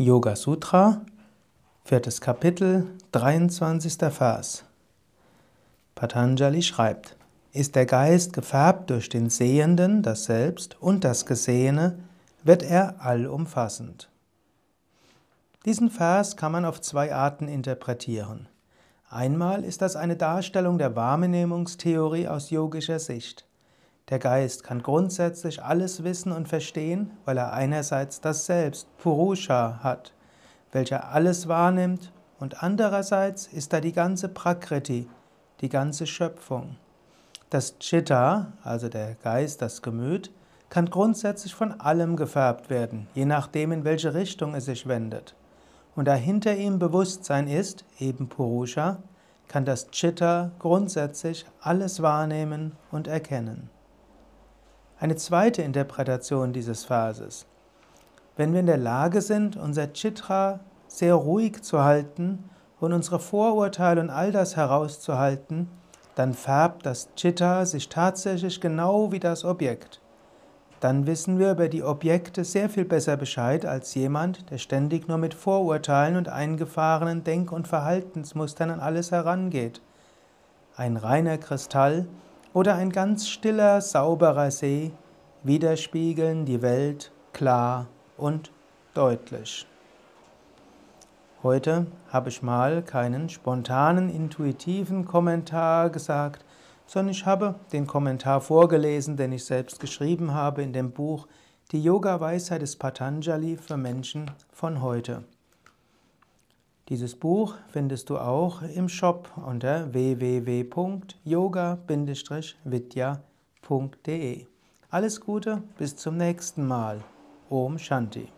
Yoga Sutra, viertes Kapitel, 23. Vers. Patanjali schreibt, ist der Geist gefärbt durch den Sehenden, das Selbst und das Gesehene, wird er allumfassend. Diesen Vers kann man auf zwei Arten interpretieren. Einmal ist das eine Darstellung der Wahrnehmungstheorie aus yogischer Sicht. Der Geist kann grundsätzlich alles wissen und verstehen, weil er einerseits das Selbst, Purusha, hat, welcher alles wahrnimmt, und andererseits ist da die ganze Prakriti, die ganze Schöpfung. Das Chitta, also der Geist, das Gemüt, kann grundsätzlich von allem gefärbt werden, je nachdem, in welche Richtung es sich wendet. Und da hinter ihm Bewusstsein ist, eben Purusha, kann das Chitta grundsätzlich alles wahrnehmen und erkennen. Eine zweite Interpretation dieses Verses. Wenn wir in der Lage sind, unser Chitra sehr ruhig zu halten und unsere Vorurteile und all das herauszuhalten, dann färbt das Chitta sich tatsächlich genau wie das Objekt. Dann wissen wir über die Objekte sehr viel besser Bescheid als jemand, der ständig nur mit Vorurteilen und eingefahrenen Denk- und Verhaltensmustern an alles herangeht. Ein reiner Kristall oder ein ganz stiller, sauberer See widerspiegeln die Welt klar und deutlich. Heute habe ich mal keinen spontanen, intuitiven Kommentar gesagt, sondern ich habe den Kommentar vorgelesen, den ich selbst geschrieben habe in dem Buch Die Yoga-Weisheit des Patanjali für Menschen von heute. Dieses Buch findest du auch im Shop unter www.yoga-vidya.de. Alles Gute, bis zum nächsten Mal. Om Shanti.